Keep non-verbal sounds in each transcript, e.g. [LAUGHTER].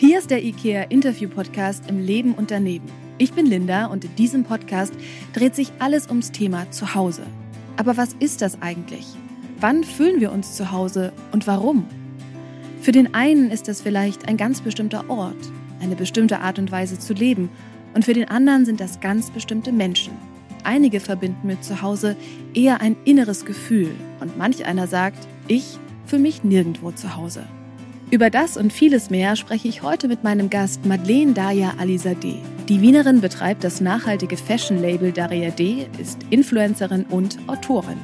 Hier ist der IKEA Interview Podcast im Leben und daneben. Ich bin Linda und in diesem Podcast dreht sich alles ums Thema Zuhause. Aber was ist das eigentlich? Wann fühlen wir uns zu Hause und warum? Für den einen ist das vielleicht ein ganz bestimmter Ort, eine bestimmte Art und Weise zu leben und für den anderen sind das ganz bestimmte Menschen. Einige verbinden mit Zuhause eher ein inneres Gefühl und manch einer sagt, ich fühle mich nirgendwo zu Hause. Über das und vieles mehr spreche ich heute mit meinem Gast Madeleine Daya Alizadeh. Die Wienerin betreibt das nachhaltige Fashion-Label Daria D, ist Influencerin und Autorin.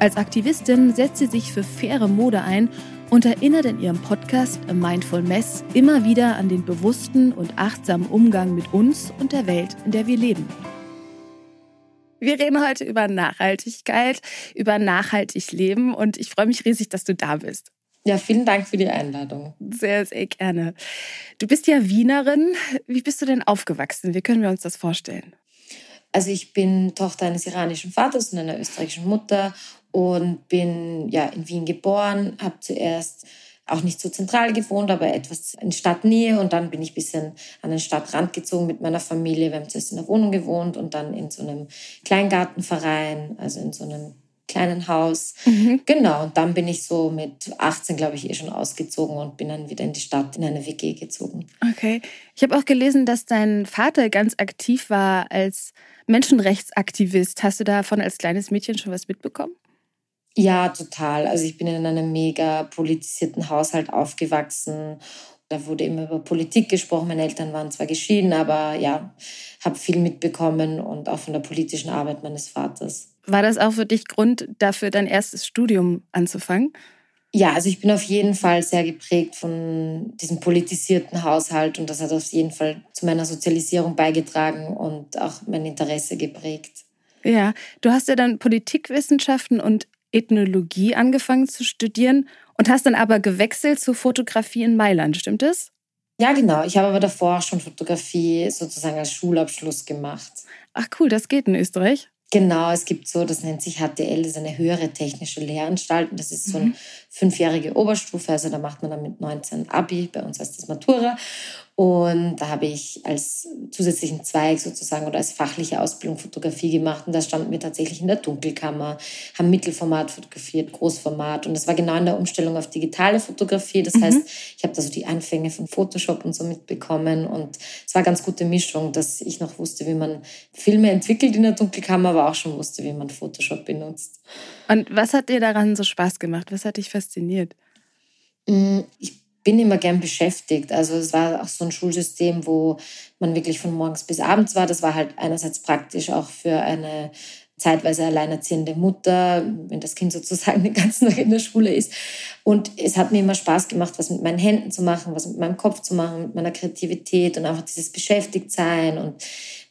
Als Aktivistin setzt sie sich für faire Mode ein und erinnert in ihrem Podcast A Mindful Mess immer wieder an den bewussten und achtsamen Umgang mit uns und der Welt, in der wir leben. Wir reden heute über Nachhaltigkeit, über nachhaltig Leben und ich freue mich riesig, dass du da bist. Ja, vielen Dank für die Einladung. Sehr, sehr gerne. Du bist ja Wienerin. Wie bist du denn aufgewachsen? Wie können wir uns das vorstellen? Also ich bin Tochter eines iranischen Vaters und einer österreichischen Mutter und bin ja in Wien geboren, habe zuerst auch nicht so zentral gewohnt, aber etwas in Stadtnähe und dann bin ich ein bisschen an den Stadtrand gezogen mit meiner Familie. Wir haben zuerst in der Wohnung gewohnt und dann in so einem Kleingartenverein, also in so einem kleinen Haus. Mhm. Genau, und dann bin ich so mit 18, glaube ich, eh schon ausgezogen und bin dann wieder in die Stadt, in eine WG gezogen. Okay. Ich habe auch gelesen, dass dein Vater ganz aktiv war als Menschenrechtsaktivist. Hast du davon als kleines Mädchen schon was mitbekommen? Ja, total. Also ich bin in einem mega politisierten Haushalt aufgewachsen. Da wurde immer über Politik gesprochen. Meine Eltern waren zwar geschieden, aber ja, habe viel mitbekommen und auch von der politischen Arbeit meines Vaters. War das auch für dich Grund dafür, dein erstes Studium anzufangen? Ja, also ich bin auf jeden Fall sehr geprägt von diesem politisierten Haushalt und das hat auf jeden Fall zu meiner Sozialisierung beigetragen und auch mein Interesse geprägt. Ja, du hast ja dann Politikwissenschaften und Ethnologie angefangen zu studieren und hast dann aber gewechselt zur Fotografie in Mailand, stimmt es? Ja, genau. Ich habe aber davor schon Fotografie sozusagen als Schulabschluss gemacht. Ach cool, das geht in Österreich. Genau, es gibt so, das nennt sich HTL, das ist eine höhere technische Lehranstalt und das ist so eine mhm. fünfjährige Oberstufe, also da macht man dann mit 19 Abi, bei uns heißt das Matura und da habe ich als zusätzlichen Zweig sozusagen oder als fachliche Ausbildung Fotografie gemacht. Und da standen wir tatsächlich in der Dunkelkammer, haben Mittelformat fotografiert, Großformat. Und das war genau in der Umstellung auf digitale Fotografie. Das mhm. heißt, ich habe da so die Anfänge von Photoshop und so mitbekommen. Und es war eine ganz gute Mischung, dass ich noch wusste, wie man Filme entwickelt in der Dunkelkammer, aber auch schon wusste, wie man Photoshop benutzt. Und was hat dir daran so Spaß gemacht? Was hat dich fasziniert? Mm, ich bin immer gern beschäftigt. Also es war auch so ein Schulsystem, wo man wirklich von morgens bis abends war. Das war halt einerseits praktisch auch für eine zeitweise alleinerziehende Mutter, wenn das Kind sozusagen den ganzen Tag in der Schule ist. Und es hat mir immer Spaß gemacht, was mit meinen Händen zu machen, was mit meinem Kopf zu machen, mit meiner Kreativität und einfach dieses Beschäftigtsein. Und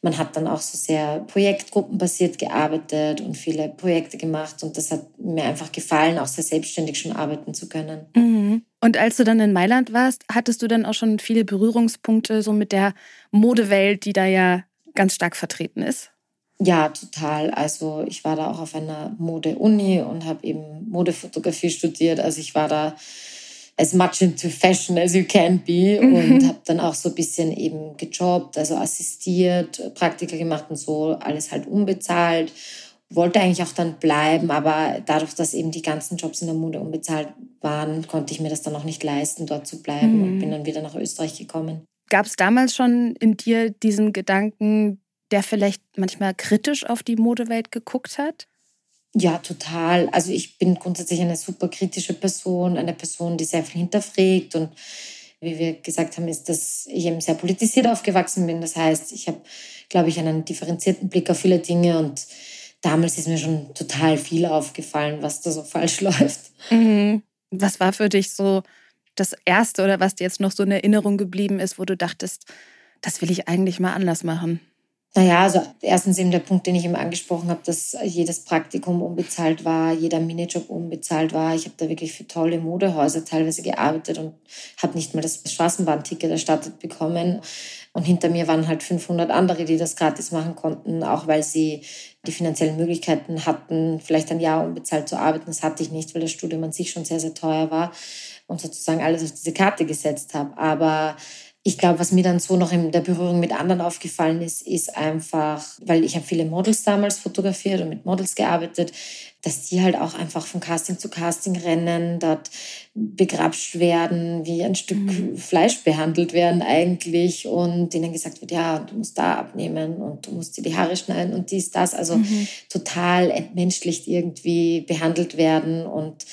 man hat dann auch so sehr projektgruppenbasiert gearbeitet und viele Projekte gemacht. Und das hat mir einfach gefallen, auch sehr selbstständig schon arbeiten zu können. Mhm. Und als du dann in Mailand warst, hattest du dann auch schon viele Berührungspunkte so mit der Modewelt, die da ja ganz stark vertreten ist? Ja, total. Also ich war da auch auf einer Mode-Uni und habe eben Modefotografie studiert. Also ich war da as much into fashion as you can be mhm. und habe dann auch so ein bisschen eben gejobbt, also assistiert, Praktika gemacht und so, alles halt unbezahlt. Wollte eigentlich auch dann bleiben, aber dadurch, dass eben die ganzen Jobs in der Mode unbezahlt waren, konnte ich mir das dann auch nicht leisten, dort zu bleiben mhm. und bin dann wieder nach Österreich gekommen. Gab es damals schon in dir diesen Gedanken, der vielleicht manchmal kritisch auf die Modewelt geguckt hat? Ja, total. Also ich bin grundsätzlich eine super kritische Person, eine Person, die sehr viel hinterfragt und wie wir gesagt haben, ist, dass ich eben sehr politisiert aufgewachsen bin. Das heißt, ich habe, glaube ich, einen differenzierten Blick auf viele Dinge und damals ist mir schon total viel aufgefallen, was da so falsch [LAUGHS] läuft. Mhm. Was war für dich so das Erste oder was dir jetzt noch so in Erinnerung geblieben ist, wo du dachtest, das will ich eigentlich mal anders machen? Naja, also erstens eben der Punkt, den ich eben angesprochen habe, dass jedes Praktikum unbezahlt war, jeder Minijob unbezahlt war. Ich habe da wirklich für tolle Modehäuser teilweise gearbeitet und habe nicht mal das Straßenbahnticket erstattet bekommen. Und hinter mir waren halt 500 andere, die das gratis machen konnten, auch weil sie die finanziellen Möglichkeiten hatten, vielleicht ein Jahr unbezahlt zu arbeiten. Das hatte ich nicht, weil das Studium an sich schon sehr, sehr teuer war und sozusagen alles auf diese Karte gesetzt habe. Aber Ich glaube, was mir dann so noch in der Berührung mit anderen aufgefallen ist, ist einfach, weil ich habe viele Models damals fotografiert und mit Models gearbeitet, dass die halt auch einfach von Casting zu Casting rennen, dort begrapscht werden, wie ein Stück mhm. Fleisch behandelt werden eigentlich und denen gesagt wird, ja, du musst da abnehmen und du musst dir die Haare schneiden und dies, das. Also mhm. total entmenschlicht irgendwie behandelt werden und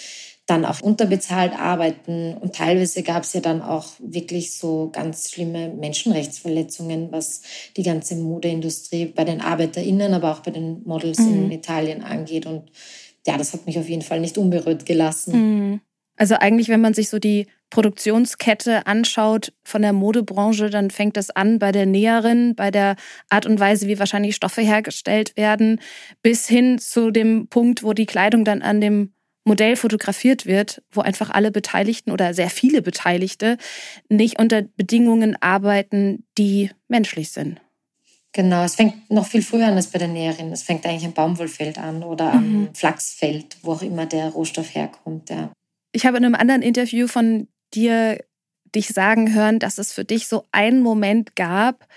dann auch unterbezahlt arbeiten. Und teilweise gab es ja dann auch wirklich so ganz schlimme Menschenrechtsverletzungen, was die ganze Modeindustrie bei den ArbeiterInnen, aber auch bei den Models mhm. in Italien angeht. Und ja, das hat mich auf jeden Fall nicht unberührt gelassen. Mhm. Also eigentlich, wenn man sich so die Produktionskette anschaut von der Modebranche, dann fängt das an bei der Näherin, bei der Art und Weise, wie wahrscheinlich Stoffe hergestellt werden, bis hin zu dem Punkt, wo die Kleidung dann an dem Modell fotografiert wird, wo einfach alle Beteiligten oder sehr viele Beteiligte nicht unter Bedingungen arbeiten, die menschlich sind. Genau, es fängt noch viel früher an als bei der Näherin. Es fängt eigentlich am Baumwollfeld an oder am mhm. Flachsfeld, wo auch immer der Rohstoff herkommt. Ja. Ich habe in einem anderen Interview von dir dich sagen hören, dass es für dich so einen Moment gab,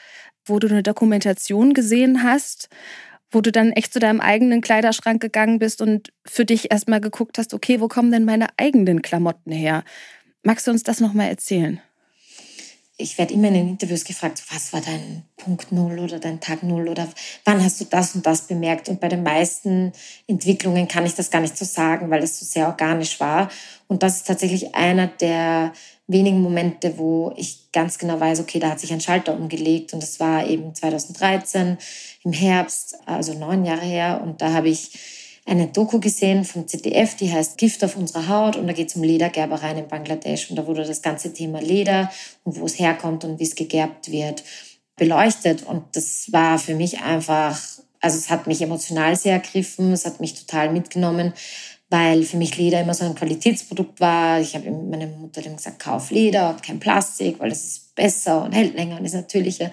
wo du eine Dokumentation gesehen hast wo du dann echt zu deinem eigenen Kleiderschrank gegangen bist und für dich erstmal geguckt hast, okay, wo kommen denn meine eigenen Klamotten her? Magst du uns das nochmal erzählen? Ich werde immer in den Interviews gefragt, was war dein Punkt Null oder dein Tag Null oder wann hast du das und das bemerkt? Und bei den meisten Entwicklungen kann ich das gar nicht so sagen, weil es so sehr organisch war. Und das ist tatsächlich einer der wenigen Momente, wo ich ganz genau weiß, okay, da hat sich ein Schalter umgelegt und das war eben 2013 im Herbst, also neun Jahre her. Und da habe ich eine Doku gesehen vom ZDF, die heißt Gift auf unserer Haut. Und da geht es um Ledergerbereien in Bangladesch. Und da wurde das ganze Thema Leder und wo es herkommt und wie es gegerbt wird beleuchtet. Und das war für mich einfach, also es hat mich emotional sehr ergriffen, es hat mich total mitgenommen, weil für mich Leder immer so ein Qualitätsprodukt war. Ich habe meiner Mutter dann gesagt, kauf Leder und kein Plastik, weil das ist besser und hält länger und ist natürlicher.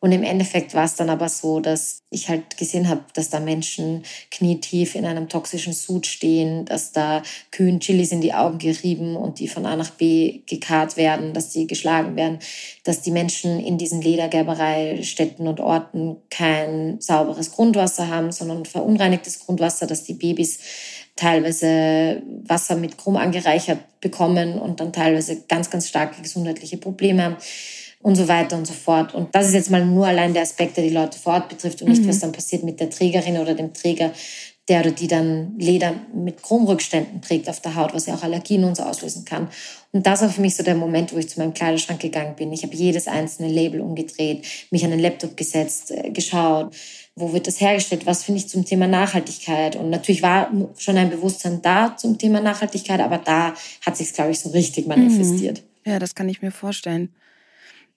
Und im Endeffekt war es dann aber so, dass ich halt gesehen habe, dass da Menschen knietief in einem toxischen Sud stehen, dass da Kühen Chilis in die Augen gerieben und die von A nach B gekarrt werden, dass sie geschlagen werden, dass die Menschen in diesen Ledergerbereistätten und Orten kein sauberes Grundwasser haben, sondern verunreinigtes Grundwasser, dass die Babys teilweise Wasser mit Chrom angereichert bekommen und dann teilweise ganz, ganz starke gesundheitliche Probleme haben und so weiter und so fort. Und das ist jetzt mal nur allein der Aspekt, der die Leute vor Ort betrifft und nicht, mhm. was dann passiert mit der Trägerin oder dem Träger, der oder die dann Leder mit Chromrückständen trägt auf der Haut, was ja auch Allergien und so auslösen kann. Und das war für mich so der Moment, wo ich zu meinem Kleiderschrank gegangen bin. Ich habe jedes einzelne Label umgedreht, mich an den Laptop gesetzt, äh, geschaut, wo wird das hergestellt, was finde ich zum Thema Nachhaltigkeit. Und natürlich war schon ein Bewusstsein da zum Thema Nachhaltigkeit, aber da hat sich glaube ich, so richtig manifestiert. Mhm. Ja, das kann ich mir vorstellen.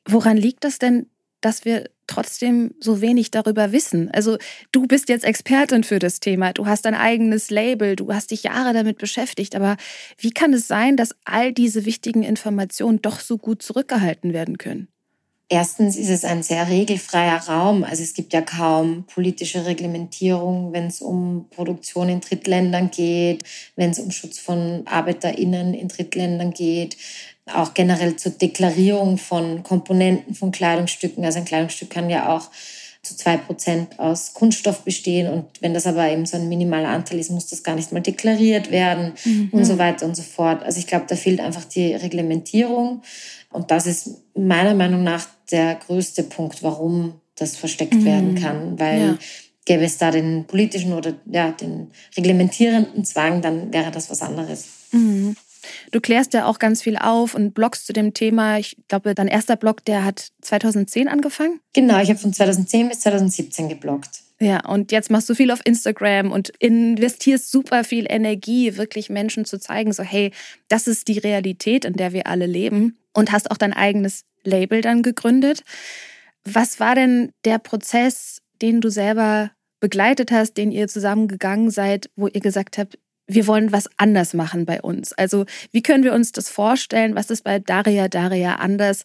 Woran liegt das denn, dass wir trotzdem so wenig darüber wissen? Also du bist jetzt Expertin für das Thema, du hast dein eigenes Label, du hast dich Jahre damit beschäftigt, aber wie kann es sein, dass all diese wichtigen Informationen doch so gut zurückgehalten werden können? Erstens ist es ein sehr regelfreier Raum. Also es gibt ja kaum politische Reglementierung, wenn es um Produktion in Drittländern geht, wenn es um Schutz von Arbeiterinnen in Drittländern geht auch generell zur Deklarierung von Komponenten von Kleidungsstücken. Also ein Kleidungsstück kann ja auch zu zwei Prozent aus Kunststoff bestehen. Und wenn das aber eben so ein minimaler Anteil ist, muss das gar nicht mal deklariert werden mhm. und so weiter und so fort. Also ich glaube, da fehlt einfach die Reglementierung. Und das ist meiner Meinung nach der größte Punkt, warum das versteckt mhm. werden kann. Weil ja. gäbe es da den politischen oder ja, den reglementierenden Zwang, dann wäre das was anderes. Mhm. Du klärst ja auch ganz viel auf und bloggst zu dem Thema. Ich glaube, dein erster Blog, der hat 2010 angefangen. Genau, ich habe von 2010 bis 2017 gebloggt. Ja, und jetzt machst du viel auf Instagram und investierst super viel Energie, wirklich Menschen zu zeigen, so hey, das ist die Realität, in der wir alle leben. Und hast auch dein eigenes Label dann gegründet. Was war denn der Prozess, den du selber begleitet hast, den ihr zusammengegangen seid, wo ihr gesagt habt, wir wollen was anders machen bei uns. Also wie können wir uns das vorstellen? Was ist bei Daria Daria anders,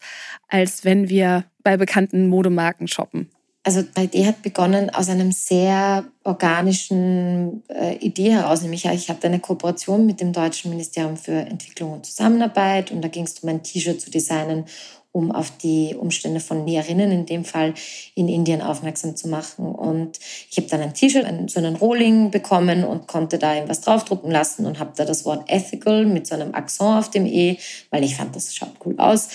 als wenn wir bei bekannten Modemarken shoppen? Also die Idee hat begonnen aus einem sehr organischen äh, Idee heraus, nämlich ich hatte eine Kooperation mit dem Deutschen Ministerium für Entwicklung und Zusammenarbeit und da ging es um ein T-Shirt zu designen, um auf die Umstände von Näherinnen in dem Fall in Indien aufmerksam zu machen. Und ich habe dann ein T-Shirt, so einen Rohling bekommen und konnte da irgendwas draufdrucken lassen und habe da das Wort ethical mit so einem Akzent auf dem E, weil ich fand, das schaut cool aus.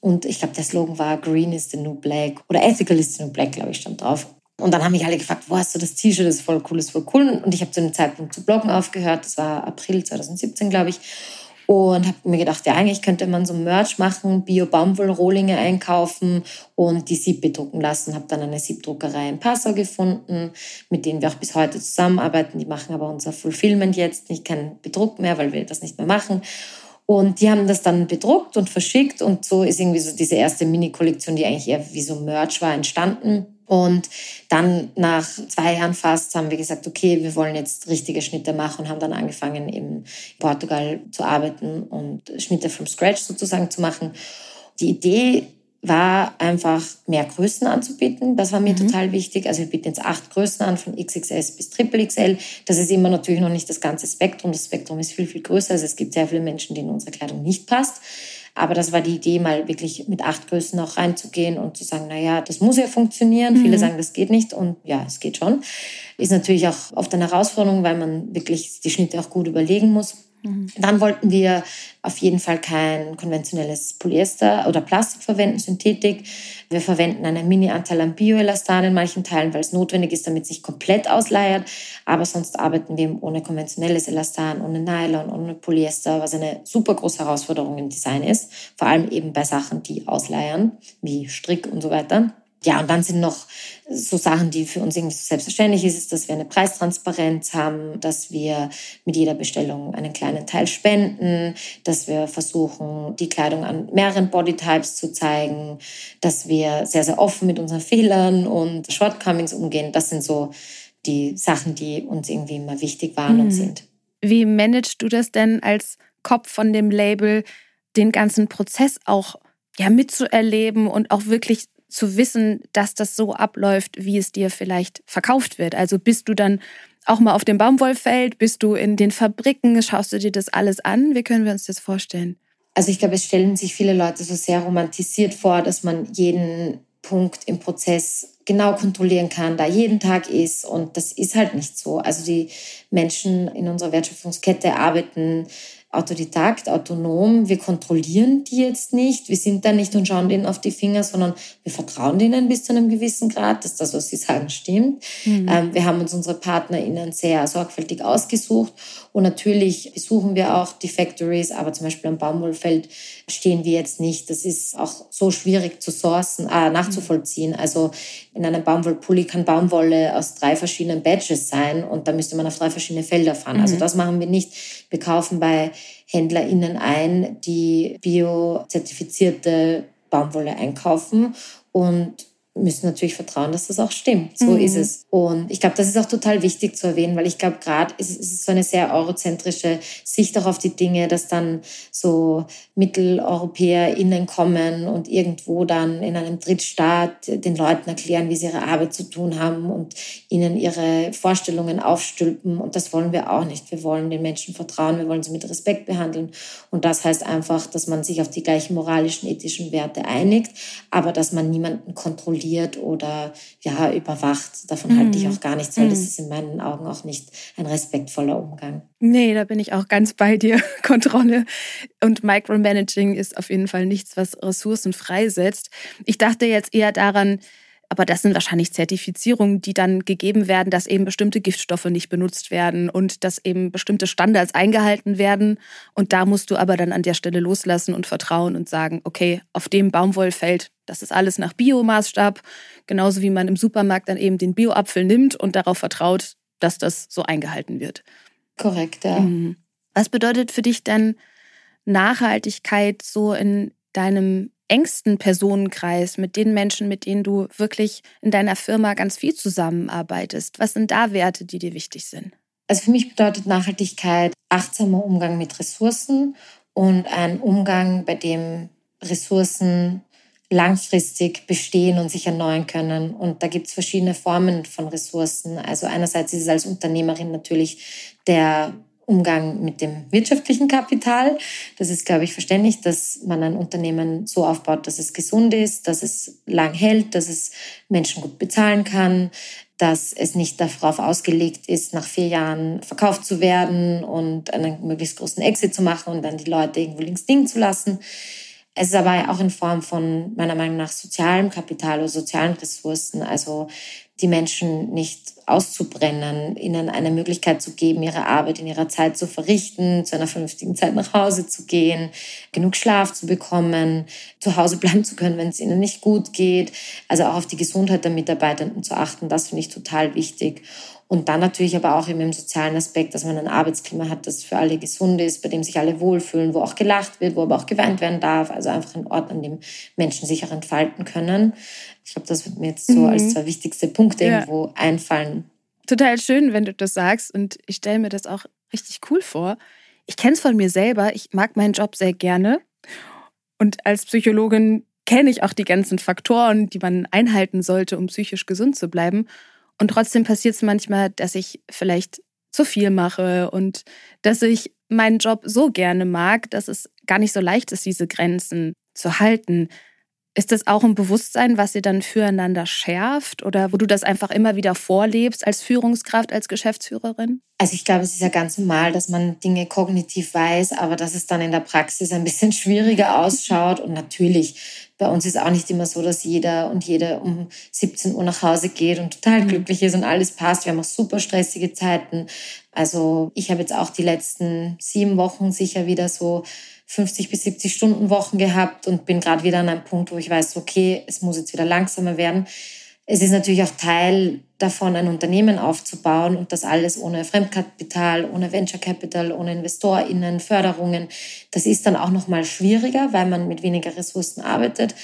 Und ich glaube, der Slogan war Green is the new black oder Ethical is the new black, glaube ich, stand drauf. Und dann haben mich alle gefragt, wo hast du das T-Shirt? Das ist voll cool, das ist voll cool. Und ich habe zu dem Zeitpunkt zu bloggen aufgehört. Das war April 2017, glaube ich. Und habe mir gedacht, ja, eigentlich könnte man so Merch machen, Bio-Baumwoll-Rohlinge einkaufen und die Sieb bedrucken lassen. Habe dann eine Siebdruckerei in Passau gefunden, mit denen wir auch bis heute zusammenarbeiten. Die machen aber unser Fulfillment jetzt nicht kein Bedruck mehr, weil wir das nicht mehr machen. Und die haben das dann bedruckt und verschickt und so ist irgendwie so diese erste Mini-Kollektion, die eigentlich eher wie so Merch war, entstanden. Und dann nach zwei Jahren fast haben wir gesagt, okay, wir wollen jetzt richtige Schnitte machen und haben dann angefangen, in Portugal zu arbeiten und Schnitte from scratch sozusagen zu machen. Die Idee war einfach mehr Größen anzubieten. Das war mir mhm. total wichtig. Also wir bieten jetzt acht Größen an, von XXS bis XXL. Das ist immer natürlich noch nicht das ganze Spektrum. Das Spektrum ist viel, viel größer. Also es gibt sehr viele Menschen, denen unsere Kleidung nicht passt. Aber das war die Idee, mal wirklich mit acht Größen auch reinzugehen und zu sagen, na ja, das muss ja funktionieren. Mhm. Viele sagen, das geht nicht und ja, es geht schon. Ist natürlich auch oft eine Herausforderung, weil man wirklich die Schnitte auch gut überlegen muss. Mhm. Dann wollten wir auf jeden Fall kein konventionelles Polyester oder Plastik verwenden, Synthetik. Wir verwenden einen Mini-Anteil an Bioelastan in manchen Teilen, weil es notwendig ist, damit es sich komplett ausleiert. Aber sonst arbeiten wir ohne konventionelles Elastan, ohne Nylon, ohne Polyester, was eine super große Herausforderung im Design ist. Vor allem eben bei Sachen, die ausleiern, wie Strick und so weiter ja, und dann sind noch so Sachen, die für uns irgendwie so selbstverständlich ist, ist, dass wir eine Preistransparenz haben, dass wir mit jeder Bestellung einen kleinen Teil spenden, dass wir versuchen, die Kleidung an mehreren Bodytypes zu zeigen, dass wir sehr, sehr offen mit unseren Fehlern und Shortcomings umgehen. Das sind so die Sachen, die uns irgendwie immer wichtig waren mhm. und sind. Wie managst du das denn als Kopf von dem Label, den ganzen Prozess auch ja, mitzuerleben und auch wirklich zu wissen, dass das so abläuft, wie es dir vielleicht verkauft wird. Also bist du dann auch mal auf dem Baumwollfeld, bist du in den Fabriken, schaust du dir das alles an? Wie können wir uns das vorstellen? Also ich glaube, es stellen sich viele Leute so sehr romantisiert vor, dass man jeden Punkt im Prozess genau kontrollieren kann, da jeden Tag ist. Und das ist halt nicht so. Also die Menschen in unserer Wertschöpfungskette arbeiten Autodidakt, autonom. Wir kontrollieren die jetzt nicht. Wir sind da nicht und schauen denen auf die Finger, sondern wir vertrauen denen bis zu einem gewissen Grad, dass das, was sie sagen, stimmt. Mhm. Ähm, wir haben uns unsere PartnerInnen sehr sorgfältig ausgesucht und natürlich besuchen wir auch die Factories, aber zum Beispiel am Baumwollfeld stehen wir jetzt nicht. Das ist auch so schwierig zu sourcen, äh, nachzuvollziehen. Also in einem Baumwollpulli kann Baumwolle aus drei verschiedenen Badges sein und da müsste man auf drei verschiedene Felder fahren. Also mhm. Also das machen wir nicht. Wir kaufen bei HändlerInnen ein, die biozertifizierte Baumwolle einkaufen und müssen natürlich vertrauen, dass das auch stimmt. So mhm. ist es. Und ich glaube, das ist auch total wichtig zu erwähnen, weil ich glaube, gerade ist es so eine sehr eurozentrische Sicht auch auf die Dinge, dass dann so MitteleuropäerInnen kommen und irgendwo dann in einem Drittstaat den Leuten erklären, wie sie ihre Arbeit zu tun haben und ihnen ihre Vorstellungen aufstülpen. Und das wollen wir auch nicht. Wir wollen den Menschen vertrauen, wir wollen sie mit Respekt behandeln. Und das heißt einfach, dass man sich auf die gleichen moralischen, ethischen Werte einigt, aber dass man niemanden kontrolliert kontrolliert oder ja, überwacht. Davon mhm. halte ich mhm. auch gar nichts, weil mhm. das ist in meinen Augen auch nicht ein respektvoller Umgang. Nee, da bin ich auch ganz bei dir. [LAUGHS] Kontrolle und Micromanaging ist auf jeden Fall nichts, was Ressourcen freisetzt. Ich dachte jetzt eher daran, aber das sind wahrscheinlich Zertifizierungen, die dann gegeben werden, dass eben bestimmte Giftstoffe nicht benutzt werden und dass eben bestimmte Standards eingehalten werden. Und da musst du aber dann an der Stelle loslassen und vertrauen und sagen, okay, auf dem Baumwollfeld, das ist alles nach Biomaßstab, genauso wie man im Supermarkt dann eben den Bioapfel nimmt und darauf vertraut, dass das so eingehalten wird. Korrekt, ja. Mhm. Was bedeutet für dich denn Nachhaltigkeit so in deinem engsten Personenkreis, mit den Menschen, mit denen du wirklich in deiner Firma ganz viel zusammenarbeitest? Was sind da Werte, die dir wichtig sind? Also für mich bedeutet Nachhaltigkeit achtsamer Umgang mit Ressourcen und ein Umgang, bei dem Ressourcen langfristig bestehen und sich erneuern können. Und da gibt es verschiedene Formen von Ressourcen. Also einerseits ist es als Unternehmerin natürlich der Umgang mit dem wirtschaftlichen Kapital. Das ist, glaube ich, verständlich, dass man ein Unternehmen so aufbaut, dass es gesund ist, dass es lang hält, dass es Menschen gut bezahlen kann, dass es nicht darauf ausgelegt ist, nach vier Jahren verkauft zu werden und einen möglichst großen Exit zu machen und dann die Leute irgendwo links liegen zu lassen. Es ist aber auch in Form von meiner Meinung nach sozialem Kapital oder sozialen Ressourcen, also die Menschen nicht auszubrennen, ihnen eine Möglichkeit zu geben, ihre Arbeit in ihrer Zeit zu verrichten, zu einer vernünftigen Zeit nach Hause zu gehen, genug Schlaf zu bekommen, zu Hause bleiben zu können, wenn es ihnen nicht gut geht. Also auch auf die Gesundheit der Mitarbeitenden zu achten, das finde ich total wichtig. Und dann natürlich aber auch eben im sozialen Aspekt, dass man ein Arbeitsklima hat, das für alle gesund ist, bei dem sich alle wohlfühlen, wo auch gelacht wird, wo aber auch geweint werden darf. Also einfach ein Ort, an dem Menschen sich auch entfalten können. Ich glaube, das wird mir jetzt so mhm. als zwei wichtigste Punkte ja. irgendwo einfallen. Total schön, wenn du das sagst. Und ich stelle mir das auch richtig cool vor. Ich kenne es von mir selber. Ich mag meinen Job sehr gerne. Und als Psychologin kenne ich auch die ganzen Faktoren, die man einhalten sollte, um psychisch gesund zu bleiben. Und trotzdem passiert es manchmal, dass ich vielleicht zu viel mache und dass ich meinen Job so gerne mag, dass es gar nicht so leicht ist, diese Grenzen zu halten. Ist das auch ein Bewusstsein, was ihr dann füreinander schärft oder wo du das einfach immer wieder vorlebst als Führungskraft, als Geschäftsführerin? Also ich glaube, es ist ja ganz normal, dass man Dinge kognitiv weiß, aber dass es dann in der Praxis ein bisschen [LAUGHS] schwieriger ausschaut. Und natürlich bei uns ist auch nicht immer so, dass jeder und jede um 17 Uhr nach Hause geht und total mhm. glücklich ist und alles passt. Wir haben auch super stressige Zeiten. Also ich habe jetzt auch die letzten sieben Wochen sicher wieder so 50 bis 70 Stunden Wochen gehabt und bin gerade wieder an einem Punkt, wo ich weiß, okay, es muss jetzt wieder langsamer werden. Es ist natürlich auch Teil davon, ein Unternehmen aufzubauen und das alles ohne Fremdkapital, ohne Venture Capital, ohne InvestorInnen, Förderungen. Das ist dann auch noch mal schwieriger, weil man mit weniger Ressourcen arbeitet.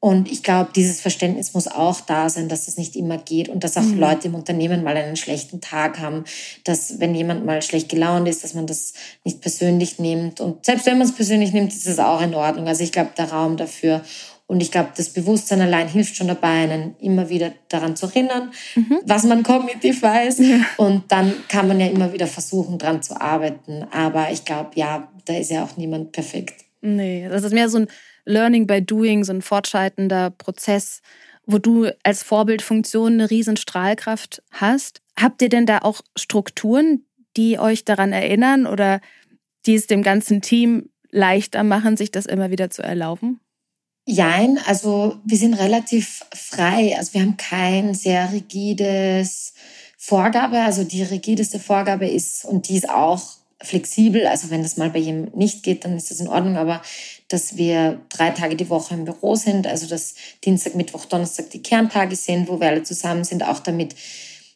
Und ich glaube, dieses Verständnis muss auch da sein, dass das nicht immer geht und dass auch mhm. Leute im Unternehmen mal einen schlechten Tag haben, dass wenn jemand mal schlecht gelaunt ist, dass man das nicht persönlich nimmt. Und selbst wenn man es persönlich nimmt, ist es auch in Ordnung. Also ich glaube, der Raum dafür und ich glaube, das Bewusstsein allein hilft schon dabei, einen immer wieder daran zu erinnern, mhm. was man kognitiv weiß. Ja. Und dann kann man ja immer wieder versuchen, daran zu arbeiten. Aber ich glaube, ja, da ist ja auch niemand perfekt. Nee, das ist mehr so ein Learning by Doing, so ein fortschreitender Prozess, wo du als Vorbildfunktion eine riesen Strahlkraft hast. Habt ihr denn da auch Strukturen, die euch daran erinnern oder die es dem ganzen Team leichter machen, sich das immer wieder zu erlauben? Jein, also wir sind relativ frei. Also wir haben kein sehr rigides Vorgabe. Also die rigideste Vorgabe ist, und die ist auch flexibel. Also wenn das mal bei jemandem nicht geht, dann ist das in Ordnung. Aber dass wir drei Tage die Woche im Büro sind, also dass Dienstag, Mittwoch, Donnerstag die Kerntage sind, wo wir alle zusammen sind, auch damit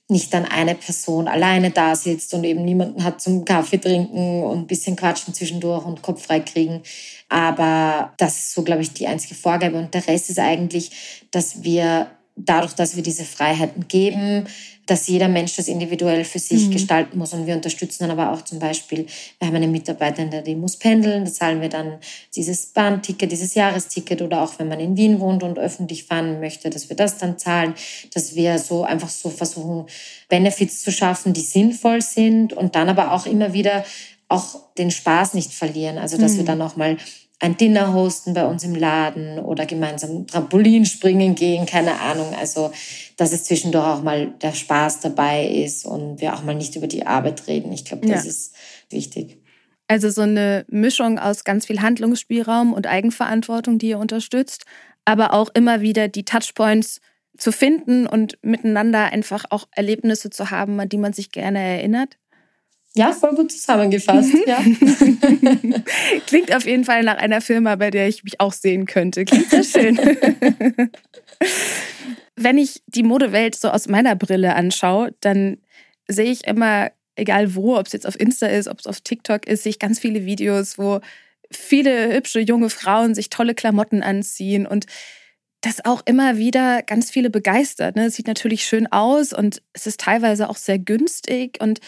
nicht dann eine Person alleine da sitzt und eben niemanden hat zum Kaffee trinken und ein bisschen quatschen zwischendurch und Kopf frei kriegen. Aber das ist so, glaube ich, die einzige Vorgabe. Und der Rest ist eigentlich, dass wir dadurch, dass wir diese Freiheiten geben, dass jeder Mensch das individuell für sich mhm. gestalten muss. Und wir unterstützen dann aber auch zum Beispiel, wir haben eine Mitarbeiterin, die muss pendeln, da zahlen wir dann dieses Bahnticket, dieses Jahresticket oder auch wenn man in Wien wohnt und öffentlich fahren möchte, dass wir das dann zahlen, dass wir so einfach so versuchen, Benefits zu schaffen, die sinnvoll sind und dann aber auch immer wieder auch den Spaß nicht verlieren. Also dass mhm. wir dann auch mal ein Dinner hosten bei uns im Laden oder gemeinsam Trampolin springen gehen, keine Ahnung. Also, dass es zwischendurch auch mal der Spaß dabei ist und wir auch mal nicht über die Arbeit reden. Ich glaube, das ja. ist wichtig. Also so eine Mischung aus ganz viel Handlungsspielraum und Eigenverantwortung, die ihr unterstützt, aber auch immer wieder die Touchpoints zu finden und miteinander einfach auch Erlebnisse zu haben, an die man sich gerne erinnert. Ja, voll gut zusammengefasst. Ja. [LAUGHS] Klingt auf jeden Fall nach einer Firma, bei der ich mich auch sehen könnte. Klingt sehr schön. [LAUGHS] Wenn ich die Modewelt so aus meiner Brille anschaue, dann sehe ich immer, egal wo, ob es jetzt auf Insta ist, ob es auf TikTok ist, sehe ich ganz viele Videos, wo viele hübsche junge Frauen sich tolle Klamotten anziehen und das auch immer wieder ganz viele begeistert. Ne? Es sieht natürlich schön aus und es ist teilweise auch sehr günstig und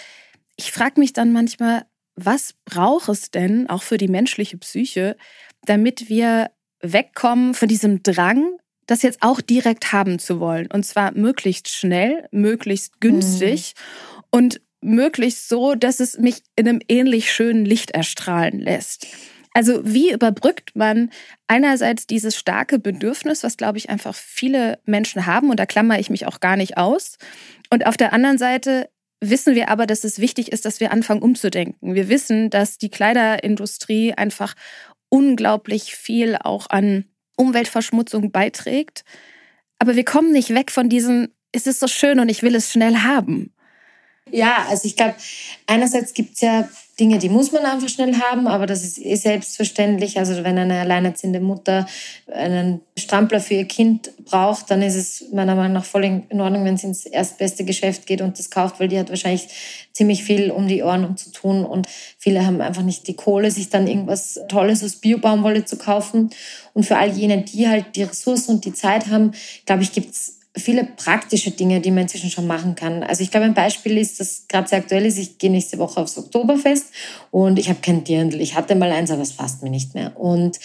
ich frage mich dann manchmal, was braucht es denn auch für die menschliche Psyche, damit wir wegkommen von diesem Drang, das jetzt auch direkt haben zu wollen. Und zwar möglichst schnell, möglichst günstig mhm. und möglichst so, dass es mich in einem ähnlich schönen Licht erstrahlen lässt. Also wie überbrückt man einerseits dieses starke Bedürfnis, was, glaube ich, einfach viele Menschen haben, und da klammere ich mich auch gar nicht aus. Und auf der anderen Seite wissen wir aber, dass es wichtig ist, dass wir anfangen umzudenken. Wir wissen, dass die Kleiderindustrie einfach unglaublich viel auch an Umweltverschmutzung beiträgt. Aber wir kommen nicht weg von diesem, es ist so schön und ich will es schnell haben. Ja, also ich glaube, einerseits gibt es ja Dinge, die muss man einfach schnell haben, aber das ist eh selbstverständlich. Also wenn eine alleinerziehende Mutter einen Strampler für ihr Kind braucht, dann ist es meiner Meinung nach voll in Ordnung, wenn sie ins erstbeste Geschäft geht und das kauft, weil die hat wahrscheinlich ziemlich viel um die Ohren um zu tun und viele haben einfach nicht die Kohle, sich dann irgendwas Tolles aus Biobaumwolle zu kaufen. Und für all jene, die halt die Ressourcen und die Zeit haben, glaube ich, gibt's viele praktische Dinge, die man inzwischen schon machen kann. Also ich glaube, ein Beispiel ist, das gerade sehr aktuell ist, ich gehe nächste Woche aufs Oktoberfest und ich habe kein Dirndl. Ich hatte mal eins, aber es passt mir nicht mehr. Und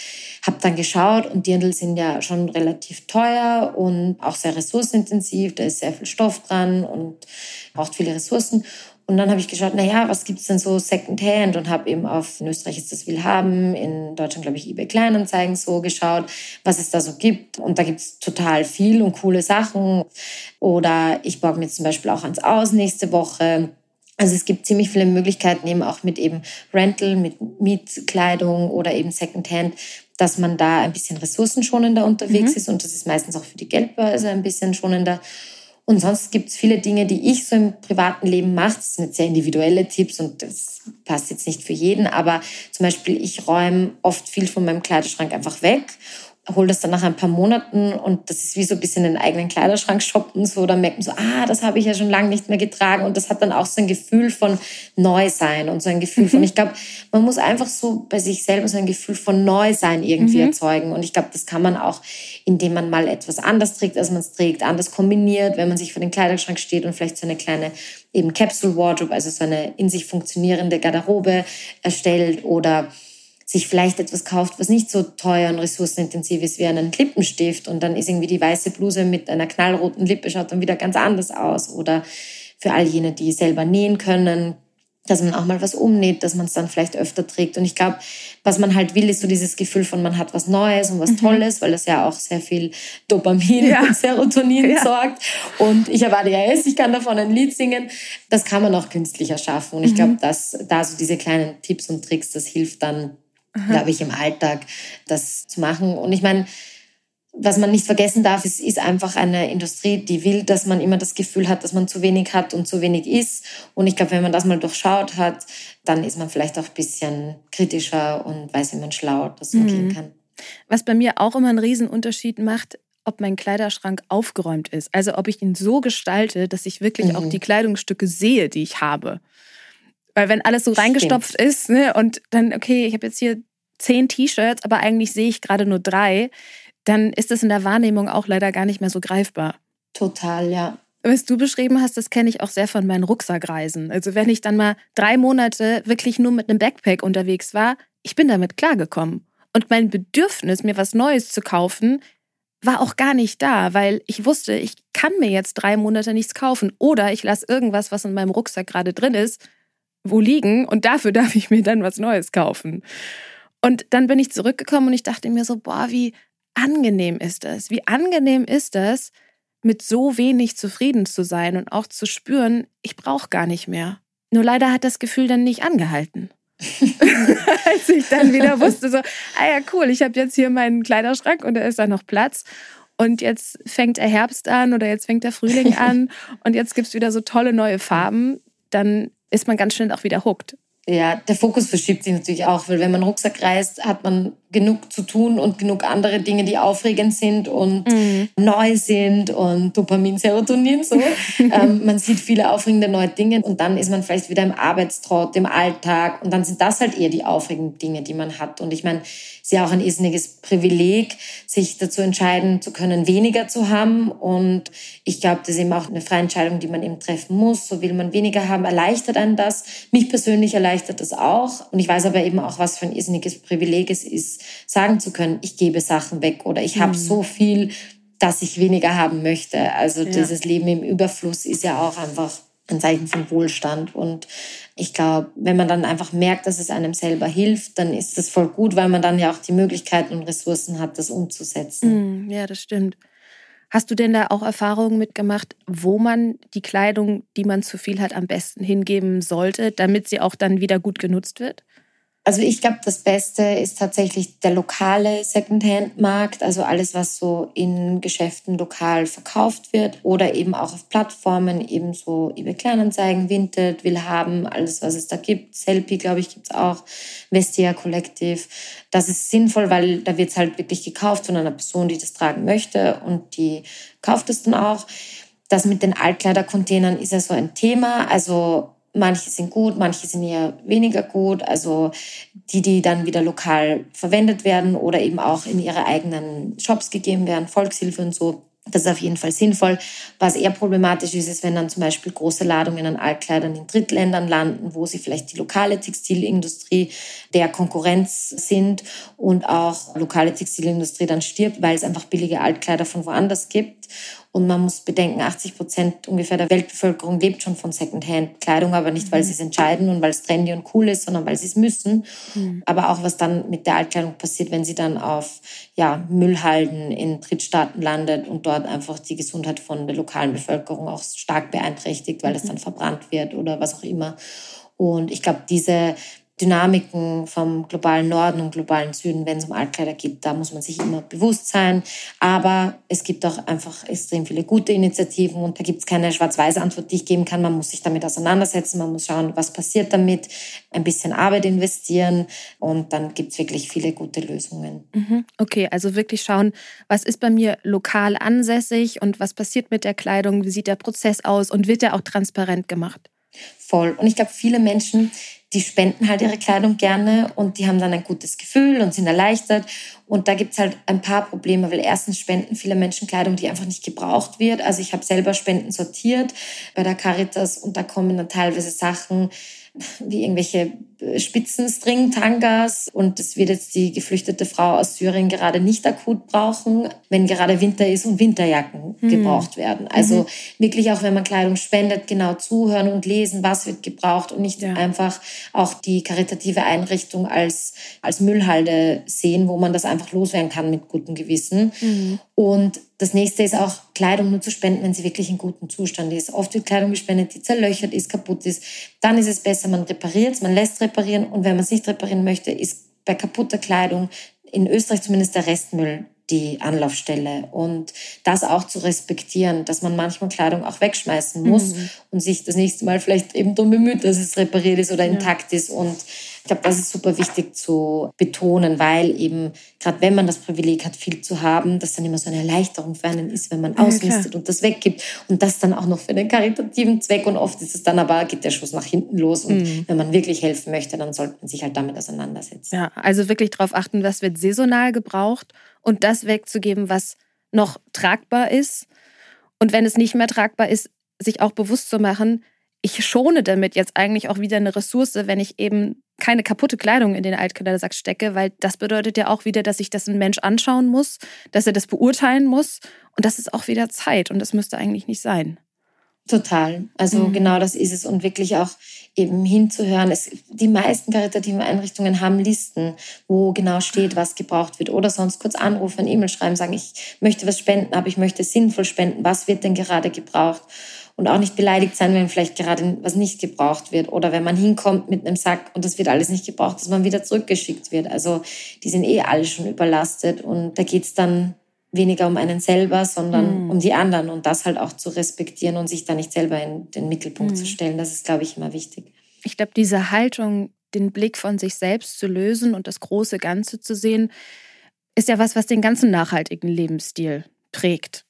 habe dann geschaut und Dirndl sind ja schon relativ teuer und auch sehr ressourcenintensiv. Da ist sehr viel Stoff dran und braucht viele Ressourcen. Und dann habe ich geschaut, na ja, was gibt's denn so Secondhand und habe eben auf in Österreich ist das Willhaben, in Deutschland glaube ich eBay Kleinanzeigen so geschaut, was es da so gibt. Und da gibt's total viel und coole Sachen. Oder ich borge mir zum Beispiel auch ans Aus nächste Woche. Also es gibt ziemlich viele Möglichkeiten eben auch mit eben Rental, mit Mietkleidung oder eben Secondhand, dass man da ein bisschen ressourcenschonender unterwegs mhm. ist und das ist meistens auch für die Geldbörse ein bisschen schonender. Und sonst gibt es viele Dinge, die ich so im privaten Leben mache. Das sind jetzt sehr individuelle Tipps und das passt jetzt nicht für jeden. Aber zum Beispiel, ich räume oft viel von meinem Kleiderschrank einfach weg hole das dann nach ein paar Monaten und das ist wie so ein bisschen den eigenen Kleiderschrank shoppen. So, dann merkt man so, ah, das habe ich ja schon lange nicht mehr getragen. Und das hat dann auch so ein Gefühl von Neusein und so ein Gefühl mhm. von, ich glaube, man muss einfach so bei sich selber so ein Gefühl von Neusein irgendwie mhm. erzeugen. Und ich glaube, das kann man auch, indem man mal etwas anders trägt, als man es trägt, anders kombiniert, wenn man sich vor den Kleiderschrank steht und vielleicht so eine kleine eben Capsule Wardrobe, also so eine in sich funktionierende Garderobe erstellt oder sich vielleicht etwas kauft, was nicht so teuer und ressourcenintensiv ist wie einen Lippenstift und dann ist irgendwie die weiße Bluse mit einer knallroten Lippe schaut dann wieder ganz anders aus oder für all jene, die selber nähen können, dass man auch mal was umnäht, dass man es dann vielleicht öfter trägt. Und ich glaube, was man halt will, ist so dieses Gefühl von, man hat was Neues und was mhm. Tolles, weil das ja auch sehr viel Dopamin ja. und Serotonin ja. sorgt. Und ich habe ADHS, ich kann davon ein Lied singen. Das kann man auch künstlich erschaffen. Und ich glaube, mhm. dass da so diese kleinen Tipps und Tricks, das hilft dann [LAUGHS] glaube ich, im Alltag das zu machen. Und ich meine, was man nicht vergessen darf, es ist einfach eine Industrie, die will, dass man immer das Gefühl hat, dass man zu wenig hat und zu wenig ist. Und ich glaube, wenn man das mal durchschaut hat, dann ist man vielleicht auch ein bisschen kritischer und weiß, wie man schlau das umgehen mhm. kann. Was bei mir auch immer einen Riesenunterschied macht, ob mein Kleiderschrank aufgeräumt ist. Also ob ich ihn so gestalte, dass ich wirklich mhm. auch die Kleidungsstücke sehe, die ich habe. Weil wenn alles so reingestopft Stimmt. ist ne, und dann, okay, ich habe jetzt hier zehn T-Shirts, aber eigentlich sehe ich gerade nur drei, dann ist das in der Wahrnehmung auch leider gar nicht mehr so greifbar. Total, ja. Was du beschrieben hast, das kenne ich auch sehr von meinen Rucksackreisen. Also wenn ich dann mal drei Monate wirklich nur mit einem Backpack unterwegs war, ich bin damit klargekommen. Und mein Bedürfnis, mir was Neues zu kaufen, war auch gar nicht da, weil ich wusste, ich kann mir jetzt drei Monate nichts kaufen. Oder ich lasse irgendwas, was in meinem Rucksack gerade drin ist, wo liegen und dafür [LAUGHS] darf ich mir dann was Neues kaufen. Und dann bin ich zurückgekommen und ich dachte mir so, boah, wie angenehm ist das? Wie angenehm ist das, mit so wenig zufrieden zu sein und auch zu spüren, ich brauche gar nicht mehr. Nur leider hat das Gefühl dann nicht angehalten. [LAUGHS] Als ich dann wieder wusste, so, ah ja, cool, ich habe jetzt hier meinen Kleiderschrank und da ist da noch Platz. Und jetzt fängt der Herbst an oder jetzt fängt der Frühling an [LAUGHS] und jetzt gibt es wieder so tolle neue Farben. Dann ist man ganz schnell auch wieder hooked. Ja, der Fokus verschiebt sich natürlich auch, weil wenn man Rucksack reist, hat man genug zu tun und genug andere Dinge, die aufregend sind und mhm. neu sind und Dopamin, Serotonin so. [LAUGHS] ähm, man sieht viele aufregende neue Dinge und dann ist man vielleicht wieder im Arbeitstrott, im Alltag und dann sind das halt eher die aufregenden Dinge, die man hat. Und ich meine, es ist ja auch ein irrsinniges Privileg, sich dazu entscheiden zu können, weniger zu haben. Und ich glaube, das ist eben auch eine freie Entscheidung, die man eben treffen muss. So will man weniger haben, erleichtert einen das. Mich persönlich erleichtert das auch. Und ich weiß aber eben auch, was für ein irrsinniges Privileg es ist, ist, sagen zu können, ich gebe Sachen weg oder ich habe mhm. so viel, dass ich weniger haben möchte. Also ja. dieses Leben im Überfluss ist ja auch einfach ein Zeichen von Wohlstand. Und ich glaube, wenn man dann einfach merkt, dass es einem selber hilft, dann ist das voll gut, weil man dann ja auch die Möglichkeiten und Ressourcen hat, das umzusetzen. Mm, ja, das stimmt. Hast du denn da auch Erfahrungen mitgemacht, wo man die Kleidung, die man zu viel hat, am besten hingeben sollte, damit sie auch dann wieder gut genutzt wird? Also ich glaube, das Beste ist tatsächlich der lokale Secondhand-Markt, also alles, was so in Geschäften lokal verkauft wird oder eben auch auf Plattformen, eben so eBay Kleinanzeigen, Vinted, Willhaben, alles, was es da gibt. Selfie, glaube ich, gibt es auch, Vestia Collective. Das ist sinnvoll, weil da wird es halt wirklich gekauft von einer Person, die das tragen möchte und die kauft es dann auch. Das mit den Altkleidercontainern ist ja so ein Thema. Also Manche sind gut, manche sind eher weniger gut. Also die, die dann wieder lokal verwendet werden oder eben auch in ihre eigenen Shops gegeben werden, Volkshilfe und so. Das ist auf jeden Fall sinnvoll. Was eher problematisch ist, ist, wenn dann zum Beispiel große Ladungen an Altkleidern in Drittländern landen, wo sie vielleicht die lokale Textilindustrie der Konkurrenz sind und auch lokale Textilindustrie dann stirbt, weil es einfach billige Altkleider von woanders gibt. Und man muss bedenken, 80 Prozent ungefähr der Weltbevölkerung lebt schon von Secondhand-Kleidung, aber nicht, weil mhm. sie es entscheiden und weil es trendy und cool ist, sondern weil sie es müssen. Mhm. Aber auch, was dann mit der Altkleidung passiert, wenn sie dann auf ja, Müllhalden in Drittstaaten landet und dort einfach die Gesundheit von der lokalen Bevölkerung auch stark beeinträchtigt, weil es mhm. dann verbrannt wird oder was auch immer. Und ich glaube, diese Dynamiken vom globalen Norden und globalen Süden, wenn es um Altkleider geht, da muss man sich immer bewusst sein. Aber es gibt auch einfach extrem viele gute Initiativen und da gibt es keine schwarz-weiße Antwort, die ich geben kann. Man muss sich damit auseinandersetzen, man muss schauen, was passiert damit, ein bisschen Arbeit investieren und dann gibt es wirklich viele gute Lösungen. Mhm. Okay, also wirklich schauen, was ist bei mir lokal ansässig und was passiert mit der Kleidung, wie sieht der Prozess aus und wird der auch transparent gemacht? Voll. Und ich glaube, viele Menschen, die spenden halt ihre Kleidung gerne und die haben dann ein gutes Gefühl und sind erleichtert. Und da gibt's halt ein paar Probleme, weil erstens spenden viele Menschen Kleidung, die einfach nicht gebraucht wird. Also ich habe selber Spenden sortiert bei der Caritas und da kommen dann teilweise Sachen, wie irgendwelche Spitzenstring-Tangas und das wird jetzt die geflüchtete Frau aus Syrien gerade nicht akut brauchen, wenn gerade Winter ist und Winterjacken mhm. gebraucht werden. Also mhm. wirklich auch, wenn man Kleidung spendet, genau zuhören und lesen, was wird gebraucht und nicht ja. einfach auch die karitative Einrichtung als, als Müllhalde sehen, wo man das einfach loswerden kann mit gutem Gewissen. Mhm. Und das nächste ist auch, Kleidung nur zu spenden, wenn sie wirklich in gutem Zustand ist. Oft wird Kleidung gespendet, die zerlöchert ist, kaputt ist. Dann ist es besser, man repariert es, man lässt reparieren. Und wenn man es nicht reparieren möchte, ist bei kaputter Kleidung in Österreich zumindest der Restmüll die Anlaufstelle und das auch zu respektieren, dass man manchmal Kleidung auch wegschmeißen muss mhm. und sich das nächste Mal vielleicht eben darum bemüht, dass es repariert ist oder intakt ja. ist und ich glaube, das ist super wichtig zu betonen, weil eben, gerade wenn man das Privileg hat, viel zu haben, das dann immer so eine Erleichterung für einen ist, wenn man ausmistet ja, und das weggibt. Und das dann auch noch für den karitativen Zweck. Und oft ist es dann aber, geht der Schuss nach hinten los. Und mhm. wenn man wirklich helfen möchte, dann sollte man sich halt damit auseinandersetzen. Ja, also wirklich darauf achten, was wird saisonal gebraucht und das wegzugeben, was noch tragbar ist. Und wenn es nicht mehr tragbar ist, sich auch bewusst zu machen, ich schone damit jetzt eigentlich auch wieder eine Ressource, wenn ich eben keine kaputte Kleidung in den Altkleidersack stecke, weil das bedeutet ja auch wieder, dass sich das ein Mensch anschauen muss, dass er das beurteilen muss und das ist auch wieder Zeit und das müsste eigentlich nicht sein. Total. Also mhm. genau das ist es und wirklich auch eben hinzuhören. Es, die meisten karitativen Einrichtungen haben Listen, wo genau steht, was gebraucht wird oder sonst kurz anrufen, E-Mail schreiben, sagen, ich möchte was spenden, aber ich möchte sinnvoll spenden. Was wird denn gerade gebraucht? Und auch nicht beleidigt sein, wenn vielleicht gerade was nicht gebraucht wird oder wenn man hinkommt mit einem Sack und das wird alles nicht gebraucht, dass man wieder zurückgeschickt wird. Also die sind eh alle schon überlastet und da geht's dann weniger um einen selber, sondern mhm. um die anderen und das halt auch zu respektieren und sich da nicht selber in den Mittelpunkt mhm. zu stellen. Das ist, glaube ich, immer wichtig. Ich glaube, diese Haltung, den Blick von sich selbst zu lösen und das große Ganze zu sehen, ist ja was, was den ganzen nachhaltigen Lebensstil prägt.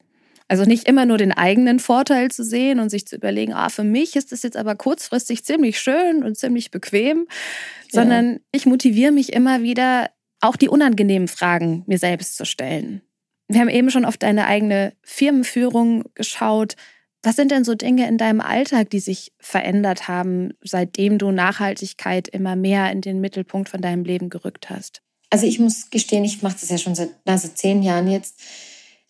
Also nicht immer nur den eigenen Vorteil zu sehen und sich zu überlegen, ah, für mich ist das jetzt aber kurzfristig ziemlich schön und ziemlich bequem, ja. sondern ich motiviere mich immer wieder, auch die unangenehmen Fragen mir selbst zu stellen. Wir haben eben schon auf deine eigene Firmenführung geschaut. Was sind denn so Dinge in deinem Alltag, die sich verändert haben, seitdem du Nachhaltigkeit immer mehr in den Mittelpunkt von deinem Leben gerückt hast? Also ich muss gestehen, ich mache das ja schon seit also zehn Jahren jetzt.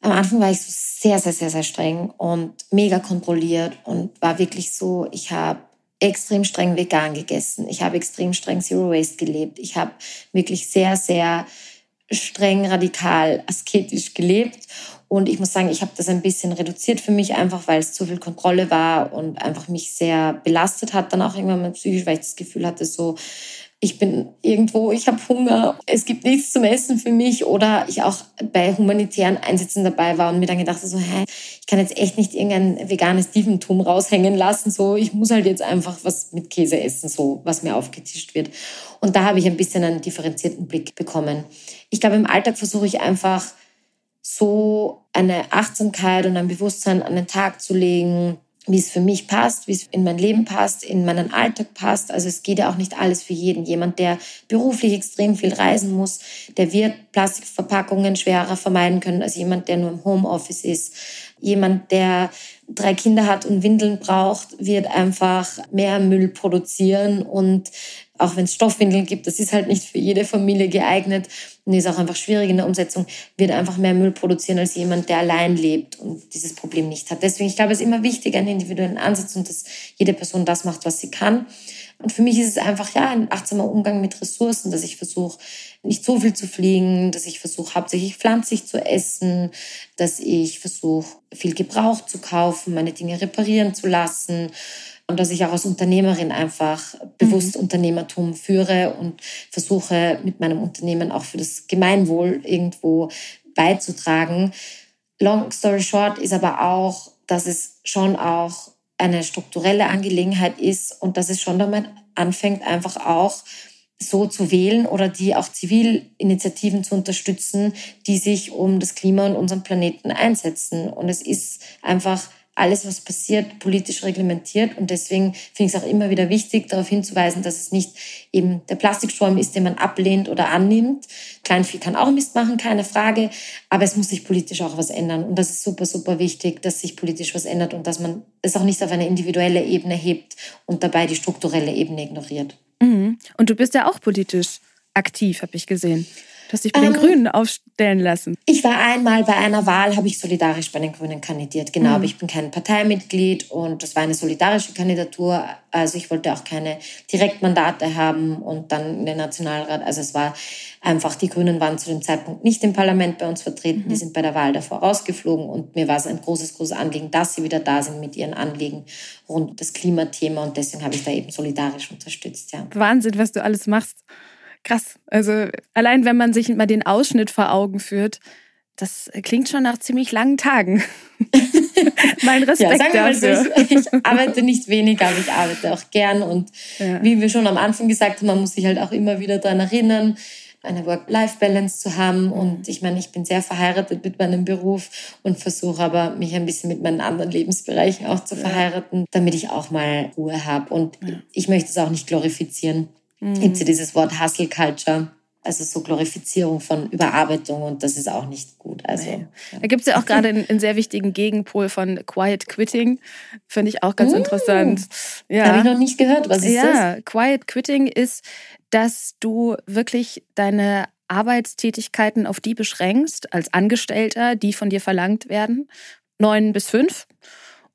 Am Anfang war ich so sehr, sehr, sehr, sehr streng und mega kontrolliert und war wirklich so, ich habe extrem streng vegan gegessen. Ich habe extrem streng Zero Waste gelebt. Ich habe wirklich sehr, sehr streng radikal asketisch gelebt. Und ich muss sagen, ich habe das ein bisschen reduziert für mich, einfach weil es zu viel Kontrolle war und einfach mich sehr belastet hat, dann auch irgendwann mal psychisch, weil ich das Gefühl hatte, so, ich bin irgendwo, ich habe Hunger, es gibt nichts zum Essen für mich oder ich auch bei humanitären Einsätzen dabei war und mir dann gedacht so, hä, ich kann jetzt echt nicht irgendein veganes Dieventum raushängen lassen, so ich muss halt jetzt einfach was mit Käse essen, so was mir aufgetischt wird. Und da habe ich ein bisschen einen differenzierten Blick bekommen. Ich glaube, im Alltag versuche ich einfach so eine Achtsamkeit und ein Bewusstsein an den Tag zu legen, wie es für mich passt, wie es in mein Leben passt, in meinen Alltag passt. Also es geht ja auch nicht alles für jeden. Jemand, der beruflich extrem viel reisen muss, der wird Plastikverpackungen schwerer vermeiden können als jemand, der nur im Homeoffice ist. Jemand, der drei Kinder hat und Windeln braucht, wird einfach mehr Müll produzieren und auch wenn es Stoffwindeln gibt, das ist halt nicht für jede Familie geeignet und ist auch einfach schwierig in der Umsetzung, wird einfach mehr Müll produzieren als jemand, der allein lebt und dieses Problem nicht hat. Deswegen, ich glaube, es ist immer wichtig, einen individuellen Ansatz und dass jede Person das macht, was sie kann. Und für mich ist es einfach, ja, ein achtsamer Umgang mit Ressourcen, dass ich versuche, nicht so viel zu fliegen, dass ich versuche, hauptsächlich pflanzlich zu essen, dass ich versuche, viel Gebrauch zu kaufen, meine Dinge reparieren zu lassen und dass ich auch als Unternehmerin einfach bewusst mhm. Unternehmertum führe und versuche mit meinem Unternehmen auch für das Gemeinwohl irgendwo beizutragen. Long story short ist aber auch, dass es schon auch eine strukturelle Angelegenheit ist und dass es schon damit anfängt, einfach auch so zu wählen oder die auch Zivilinitiativen zu unterstützen, die sich um das Klima und unseren Planeten einsetzen. Und es ist einfach alles, was passiert, politisch reglementiert. Und deswegen finde ich es auch immer wieder wichtig, darauf hinzuweisen, dass es nicht eben der Plastikstrom ist, den man ablehnt oder annimmt. Kleinvieh kann auch Mist machen, keine Frage. Aber es muss sich politisch auch was ändern. Und das ist super, super wichtig, dass sich politisch was ändert und dass man es auch nicht auf eine individuelle Ebene hebt und dabei die strukturelle Ebene ignoriert. Mhm. Und du bist ja auch politisch aktiv, habe ich gesehen. Du hast dich bei den ähm, Grünen aufstellen lassen. Ich war einmal bei einer Wahl, habe ich solidarisch bei den Grünen kandidiert. Genau, mhm. aber ich bin kein Parteimitglied und das war eine solidarische Kandidatur. Also ich wollte auch keine Direktmandate haben und dann in den Nationalrat. Also es war einfach, die Grünen waren zu dem Zeitpunkt nicht im Parlament bei uns vertreten. Mhm. Die sind bei der Wahl davor rausgeflogen und mir war es ein großes, großes Anliegen, dass sie wieder da sind mit ihren Anliegen rund um das Klimathema und deswegen habe ich da eben solidarisch unterstützt. Ja. Wahnsinn, was du alles machst krass. Also allein wenn man sich mal den Ausschnitt vor Augen führt, das klingt schon nach ziemlich langen Tagen. [LAUGHS] mein Respekt ja, dafür. So, ich arbeite nicht wenig, aber ich arbeite auch gern. Und ja. wie wir schon am Anfang gesagt haben, man muss sich halt auch immer wieder daran erinnern, eine Work-Life-Balance zu haben. Und ich meine, ich bin sehr verheiratet mit meinem Beruf und versuche aber, mich ein bisschen mit meinen anderen Lebensbereichen auch zu verheiraten, damit ich auch mal Ruhe habe. Und ich möchte es auch nicht glorifizieren. Mhm. Gibt es ja dieses Wort Hustle Culture. Also so Glorifizierung von Überarbeitung und das ist auch nicht gut. Also, nee. Da gibt es ja auch gerade einen, einen, sehr wichtigen Gegenpol von Quiet Quitting. Finde ich auch ganz mmh. interessant. Ja. Habe ich noch nicht gehört. Was ist ja, das? Ja, Quiet Quitting ist, dass du wirklich deine Arbeitstätigkeiten auf die beschränkst, als Angestellter, die von dir verlangt werden, neun bis fünf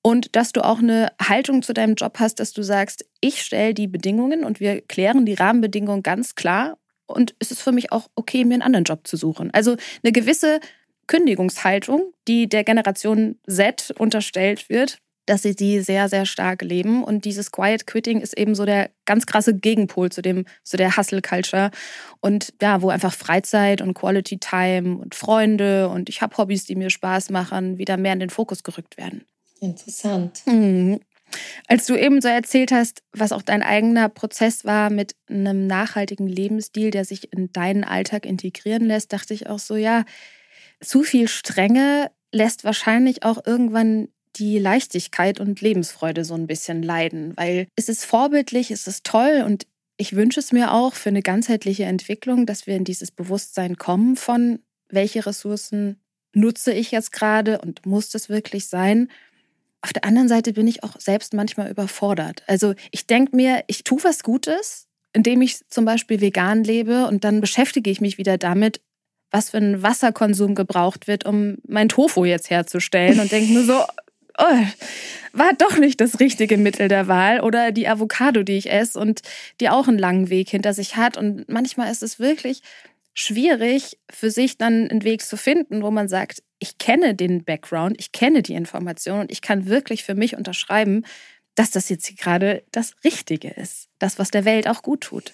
und dass du auch eine Haltung zu deinem Job hast, dass du sagst, ich stelle die Bedingungen und wir klären die Rahmenbedingungen ganz klar und es ist für mich auch okay, mir einen anderen Job zu suchen. Also eine gewisse Kündigungshaltung, die der Generation Z unterstellt wird, dass sie die sehr, sehr stark leben. Und dieses Quiet Quitting ist eben so der ganz krasse Gegenpol zu dem, zu der Hustle Culture. Und ja, wo einfach Freizeit und Quality Time und Freunde und ich habe Hobbys, die mir Spaß machen, wieder mehr in den Fokus gerückt werden. Interessant. Mhm. Als du eben so erzählt hast, was auch dein eigener Prozess war mit einem nachhaltigen Lebensstil, der sich in deinen Alltag integrieren lässt, dachte ich auch so, ja, zu viel Strenge lässt wahrscheinlich auch irgendwann die Leichtigkeit und Lebensfreude so ein bisschen leiden, weil es ist vorbildlich, es ist toll und ich wünsche es mir auch für eine ganzheitliche Entwicklung, dass wir in dieses Bewusstsein kommen von, welche Ressourcen nutze ich jetzt gerade und muss das wirklich sein? Auf der anderen Seite bin ich auch selbst manchmal überfordert. Also ich denke mir, ich tue was Gutes, indem ich zum Beispiel vegan lebe und dann beschäftige ich mich wieder damit, was für ein Wasserkonsum gebraucht wird, um mein Tofu jetzt herzustellen und denke nur so, [LAUGHS] oh, war doch nicht das richtige Mittel der Wahl oder die Avocado, die ich esse und die auch einen langen Weg hinter sich hat. Und manchmal ist es wirklich schwierig, für sich dann einen Weg zu finden, wo man sagt, ich kenne den Background, ich kenne die Information und ich kann wirklich für mich unterschreiben, dass das jetzt gerade das Richtige ist. Das, was der Welt auch gut tut.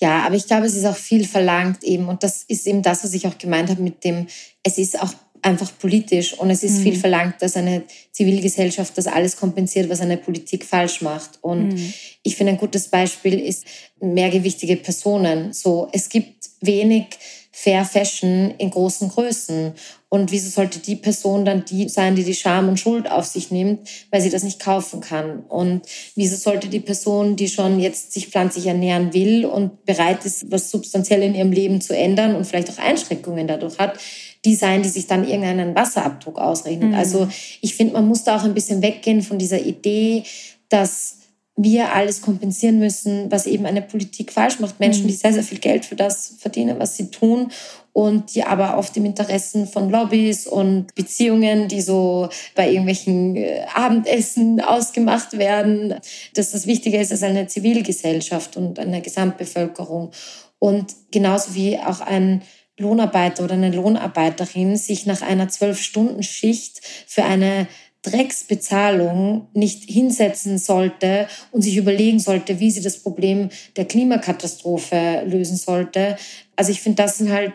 Ja, aber ich glaube, es ist auch viel verlangt eben. Und das ist eben das, was ich auch gemeint habe mit dem, es ist auch einfach politisch und es ist mhm. viel verlangt, dass eine Zivilgesellschaft das alles kompensiert, was eine Politik falsch macht. Und mhm. ich finde, ein gutes Beispiel ist mehrgewichtige Personen. So, es gibt wenig Fair Fashion in großen Größen. Und wieso sollte die Person dann die sein, die die Scham und Schuld auf sich nimmt, weil sie das nicht kaufen kann? Und wieso sollte die Person, die schon jetzt sich pflanzlich ernähren will und bereit ist, was substanziell in ihrem Leben zu ändern und vielleicht auch Einschränkungen dadurch hat, die sein, die sich dann irgendeinen Wasserabdruck ausrechnet? Mhm. Also ich finde, man muss da auch ein bisschen weggehen von dieser Idee, dass wir alles kompensieren müssen, was eben eine Politik falsch macht. Menschen, die mhm. sehr, sehr viel Geld für das verdienen, was sie tun und die aber oft im Interessen von Lobbys und Beziehungen, die so bei irgendwelchen äh, Abendessen [LAUGHS] ausgemacht werden, dass das Wichtige ist als eine Zivilgesellschaft und eine Gesamtbevölkerung. Und genauso wie auch ein Lohnarbeiter oder eine Lohnarbeiterin sich nach einer Zwölf-Stunden-Schicht für eine Drecksbezahlung nicht hinsetzen sollte und sich überlegen sollte, wie sie das Problem der Klimakatastrophe lösen sollte. Also ich finde, das sind halt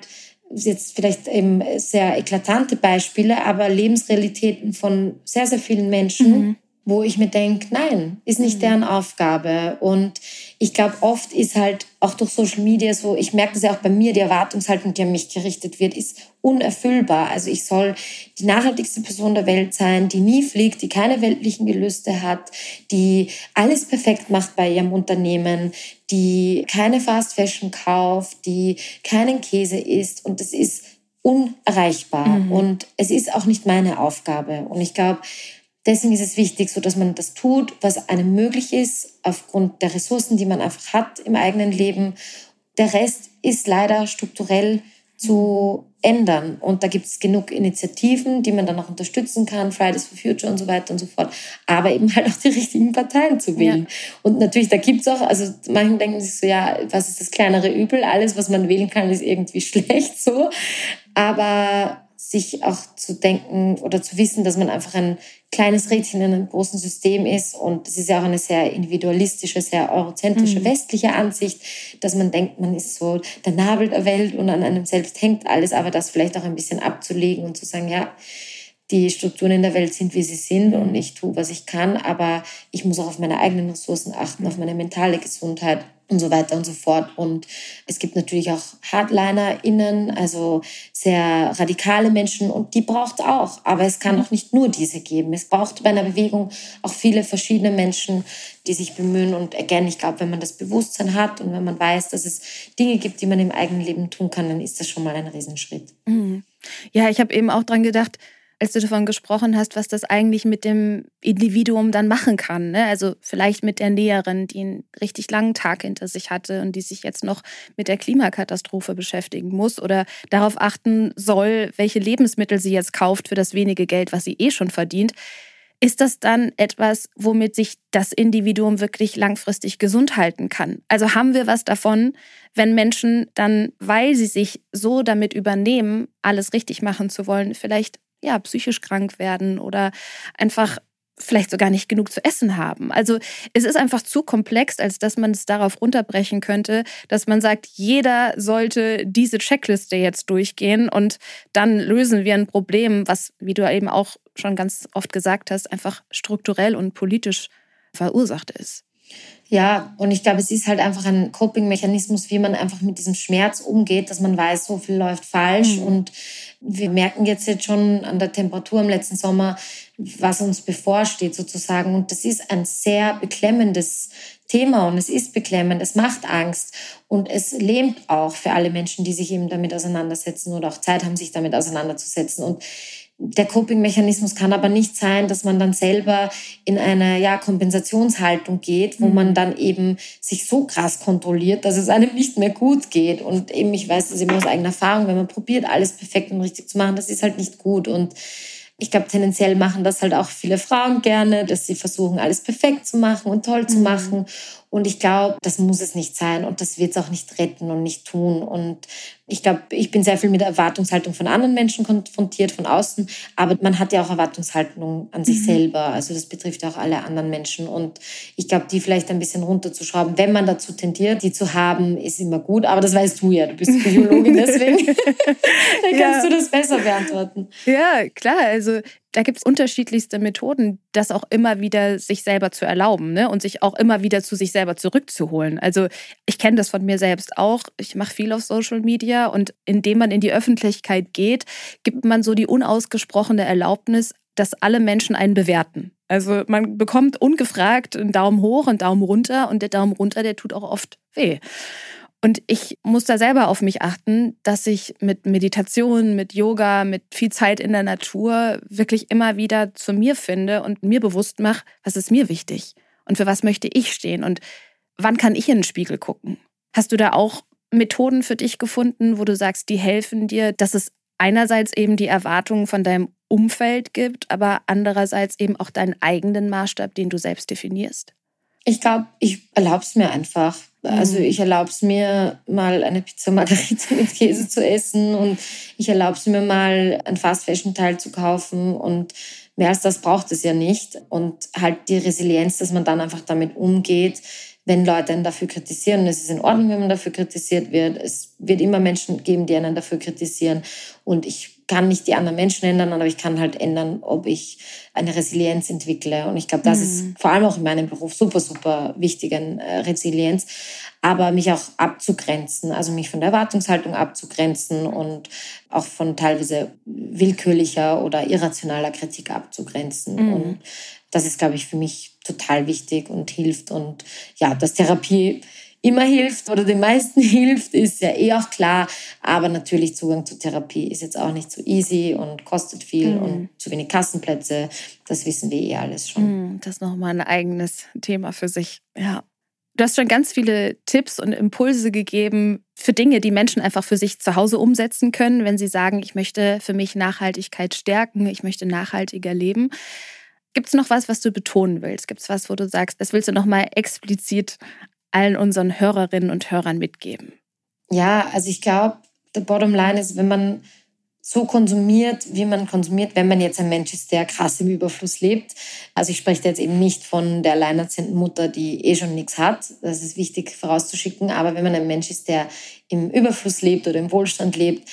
jetzt vielleicht eben sehr eklatante Beispiele, aber Lebensrealitäten von sehr, sehr vielen Menschen, mhm wo ich mir denke, nein, ist nicht mhm. deren Aufgabe. Und ich glaube, oft ist halt auch durch Social Media so, ich merke das ja auch bei mir, die Erwartungshaltung, die an mich gerichtet wird, ist unerfüllbar. Also ich soll die nachhaltigste Person der Welt sein, die nie fliegt, die keine weltlichen Gelüste hat, die alles perfekt macht bei ihrem Unternehmen, die keine Fast Fashion kauft, die keinen Käse isst. Und das ist unerreichbar. Mhm. Und es ist auch nicht meine Aufgabe. Und ich glaube, Deswegen ist es wichtig, so dass man das tut, was einem möglich ist, aufgrund der Ressourcen, die man einfach hat im eigenen Leben. Der Rest ist leider strukturell zu ändern. Und da gibt es genug Initiativen, die man dann auch unterstützen kann, Fridays for Future und so weiter und so fort. Aber eben halt auch die richtigen Parteien zu wählen. Ja. Und natürlich, da gibt es auch, also manche denken sich so, ja, was ist das kleinere Übel? Alles, was man wählen kann, ist irgendwie [LAUGHS] schlecht so. Aber sich auch zu denken oder zu wissen, dass man einfach ein kleines Rädchen in einem großen System ist. Und das ist ja auch eine sehr individualistische, sehr eurozentrische, mhm. westliche Ansicht, dass man denkt, man ist so der Nabel der Welt und an einem selbst hängt alles, aber das vielleicht auch ein bisschen abzulegen und zu sagen, ja, die Strukturen in der Welt sind, wie sie sind und ich tue, was ich kann, aber ich muss auch auf meine eigenen Ressourcen achten, auf meine mentale Gesundheit und so weiter und so fort. Und es gibt natürlich auch HardlinerInnen, also sehr radikale Menschen und die braucht auch. Aber es kann auch nicht nur diese geben. Es braucht bei einer Bewegung auch viele verschiedene Menschen, die sich bemühen. Und again, ich glaube, wenn man das Bewusstsein hat und wenn man weiß, dass es Dinge gibt, die man im eigenen Leben tun kann, dann ist das schon mal ein Riesenschritt. Mhm. Ja, ich habe eben auch dran gedacht, als du davon gesprochen hast, was das eigentlich mit dem Individuum dann machen kann. Ne? Also vielleicht mit der Näherin, die einen richtig langen Tag hinter sich hatte und die sich jetzt noch mit der Klimakatastrophe beschäftigen muss oder darauf achten soll, welche Lebensmittel sie jetzt kauft für das wenige Geld, was sie eh schon verdient. Ist das dann etwas, womit sich das Individuum wirklich langfristig gesund halten kann? Also haben wir was davon, wenn Menschen dann, weil sie sich so damit übernehmen, alles richtig machen zu wollen, vielleicht ja, psychisch krank werden oder einfach vielleicht sogar nicht genug zu essen haben. Also es ist einfach zu komplex, als dass man es darauf runterbrechen könnte, dass man sagt, jeder sollte diese Checkliste jetzt durchgehen und dann lösen wir ein Problem, was, wie du eben auch schon ganz oft gesagt hast, einfach strukturell und politisch verursacht ist. Ja, und ich glaube, es ist halt einfach ein Coping-Mechanismus, wie man einfach mit diesem Schmerz umgeht, dass man weiß, so viel läuft falsch. Mhm. Und wir merken jetzt, jetzt schon an der Temperatur im letzten Sommer, was uns bevorsteht sozusagen. Und das ist ein sehr beklemmendes Thema und es ist beklemmend, es macht Angst und es lähmt auch für alle Menschen, die sich eben damit auseinandersetzen oder auch Zeit haben, sich damit auseinanderzusetzen. Und Der Coping-Mechanismus kann aber nicht sein, dass man dann selber in eine ja, Kompensationshaltung geht, wo mhm. man dann eben sich so krass kontrolliert, dass es einem nicht mehr gut geht. Und eben, ich weiß das immer aus eigener Erfahrung, wenn man probiert, alles perfekt und richtig zu machen, das ist halt nicht gut. Und ich glaube, tendenziell machen das halt auch viele Frauen gerne, dass sie versuchen, alles perfekt zu machen und toll zu mhm. machen. Und ich glaube, das muss es nicht sein und das wird es auch nicht retten und nicht tun. Und ich glaube, ich bin sehr viel mit der Erwartungshaltung von anderen Menschen konfrontiert, von außen. Aber man hat ja auch Erwartungshaltung an sich mhm. selber. Also das betrifft ja auch alle anderen Menschen. Und ich glaube, die vielleicht ein bisschen runterzuschrauben, wenn man dazu tendiert, die zu haben, ist immer gut. Aber das weißt du ja. Du bist Biologin, deswegen [LAUGHS] [LAUGHS] dann kannst ja. du das besser beantworten. Ja, klar. Also da gibt es unterschiedlichste Methoden, das auch immer wieder sich selber zu erlauben ne? und sich auch immer wieder zu sich selber zurückzuholen. Also ich kenne das von mir selbst auch. Ich mache viel auf Social Media und indem man in die Öffentlichkeit geht, gibt man so die unausgesprochene Erlaubnis, dass alle Menschen einen bewerten. Also man bekommt ungefragt einen Daumen hoch und Daumen runter und der Daumen runter, der tut auch oft weh. Und ich muss da selber auf mich achten, dass ich mit Meditation, mit Yoga, mit viel Zeit in der Natur wirklich immer wieder zu mir finde und mir bewusst mache, was ist mir wichtig und für was möchte ich stehen und wann kann ich in den Spiegel gucken. Hast du da auch Methoden für dich gefunden, wo du sagst, die helfen dir, dass es einerseits eben die Erwartungen von deinem Umfeld gibt, aber andererseits eben auch deinen eigenen Maßstab, den du selbst definierst? Ich glaube, ich erlaube es mir einfach. Also mhm. ich erlaube es mir mal eine Pizza Margarita mit Käse zu essen und ich erlaube es mir mal ein Fast Fashion Teil zu kaufen und mehr als das braucht es ja nicht und halt die Resilienz, dass man dann einfach damit umgeht, wenn Leute einen dafür kritisieren. Und es ist in Ordnung, wenn man dafür kritisiert wird. Es wird immer Menschen geben, die einen dafür kritisieren und ich kann nicht die anderen Menschen ändern, aber ich kann halt ändern, ob ich eine Resilienz entwickle. Und ich glaube, das mhm. ist vor allem auch in meinem Beruf super, super wichtig, eine äh, Resilienz. Aber mich auch abzugrenzen, also mich von der Erwartungshaltung abzugrenzen und auch von teilweise willkürlicher oder irrationaler Kritik abzugrenzen. Mhm. Und das ist, glaube ich, für mich total wichtig und hilft. Und ja, dass Therapie immer hilft oder den meisten [LAUGHS] hilft, ist ja eh auch klar. Aber natürlich Zugang zu Therapie ist jetzt auch nicht so easy und kostet viel mhm. und zu wenig Kassenplätze. Das wissen wir eh alles schon. Mhm, das ist nochmal ein eigenes Thema für sich. Ja. Du hast schon ganz viele Tipps und Impulse gegeben für Dinge, die Menschen einfach für sich zu Hause umsetzen können, wenn sie sagen, ich möchte für mich Nachhaltigkeit stärken, ich möchte nachhaltiger leben. Gibt es noch was, was du betonen willst? Gibt es was, wo du sagst, das willst du nochmal explizit allen unseren Hörerinnen und Hörern mitgeben? Ja, also ich glaube, der Bottom Line ist, wenn man so konsumiert, wie man konsumiert, wenn man jetzt ein Mensch ist, der krass im Überfluss lebt. Also ich spreche jetzt eben nicht von der alleinerziehenden Mutter, die eh schon nichts hat. Das ist wichtig vorauszuschicken. Aber wenn man ein Mensch ist, der im Überfluss lebt oder im Wohlstand lebt,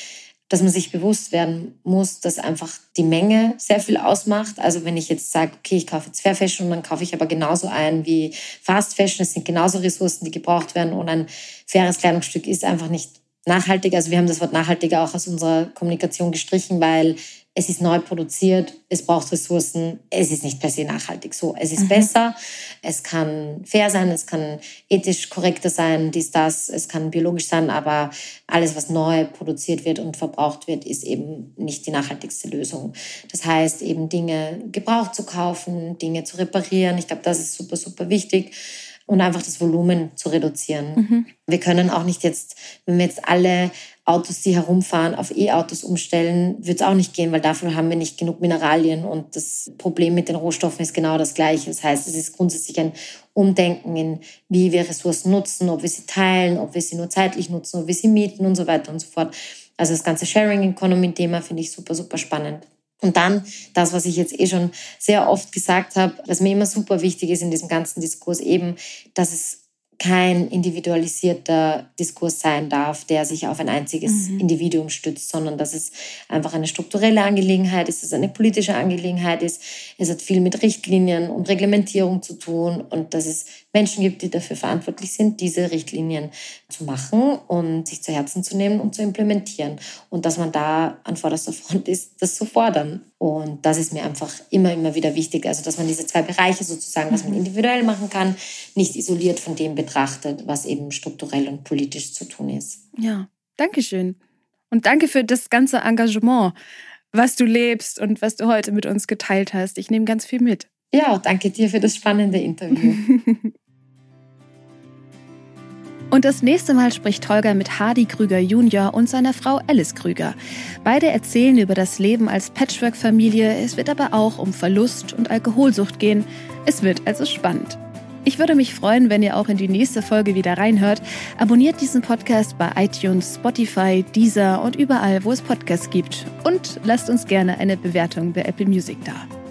dass man sich bewusst werden muss, dass einfach die Menge sehr viel ausmacht. Also wenn ich jetzt sage, okay, ich kaufe jetzt Fair Fashion dann kaufe ich aber genauso ein wie Fast Fashion, es sind genauso Ressourcen, die gebraucht werden und ein faires Kleidungsstück ist einfach nicht nachhaltig. Also wir haben das Wort nachhaltiger auch aus unserer Kommunikation gestrichen, weil es ist neu produziert, es braucht Ressourcen, es ist nicht per se nachhaltig. So, es ist mhm. besser, es kann fair sein, es kann ethisch korrekter sein, dies, das, es kann biologisch sein, aber alles, was neu produziert wird und verbraucht wird, ist eben nicht die nachhaltigste Lösung. Das heißt, eben Dinge gebraucht zu kaufen, Dinge zu reparieren. Ich glaube, das ist super, super wichtig und einfach das Volumen zu reduzieren. Mhm. Wir können auch nicht jetzt, wenn wir jetzt alle Autos, die herumfahren, auf E-Autos umstellen, wird es auch nicht gehen, weil dafür haben wir nicht genug Mineralien und das Problem mit den Rohstoffen ist genau das gleiche. Das heißt, es ist grundsätzlich ein Umdenken in, wie wir Ressourcen nutzen, ob wir sie teilen, ob wir sie nur zeitlich nutzen, ob wir sie mieten und so weiter und so fort. Also das ganze Sharing Economy Thema finde ich super, super spannend. Und dann das, was ich jetzt eh schon sehr oft gesagt habe, was mir immer super wichtig ist in diesem ganzen Diskurs eben, dass es kein individualisierter Diskurs sein darf, der sich auf ein einziges mhm. Individuum stützt, sondern dass es einfach eine strukturelle Angelegenheit ist, dass es eine politische Angelegenheit ist. Es hat viel mit Richtlinien und Reglementierung zu tun und dass es Menschen gibt, die dafür verantwortlich sind, diese Richtlinien zu machen und sich zu Herzen zu nehmen und zu implementieren. Und dass man da an vorderster Front ist, das zu fordern. Und das ist mir einfach immer, immer wieder wichtig. Also, dass man diese zwei Bereiche sozusagen, was man mhm. individuell machen kann, nicht isoliert von dem betrachtet, was eben strukturell und politisch zu tun ist. Ja, danke schön. Und danke für das ganze Engagement was du lebst und was du heute mit uns geteilt hast. Ich nehme ganz viel mit. Ja, danke dir für das spannende Interview. [LAUGHS] Und das nächste Mal spricht Holger mit Hardy Krüger Jr. und seiner Frau Alice Krüger. Beide erzählen über das Leben als Patchwork-Familie. Es wird aber auch um Verlust und Alkoholsucht gehen. Es wird also spannend. Ich würde mich freuen, wenn ihr auch in die nächste Folge wieder reinhört. Abonniert diesen Podcast bei iTunes, Spotify, Deezer und überall, wo es Podcasts gibt. Und lasst uns gerne eine Bewertung bei Apple Music da.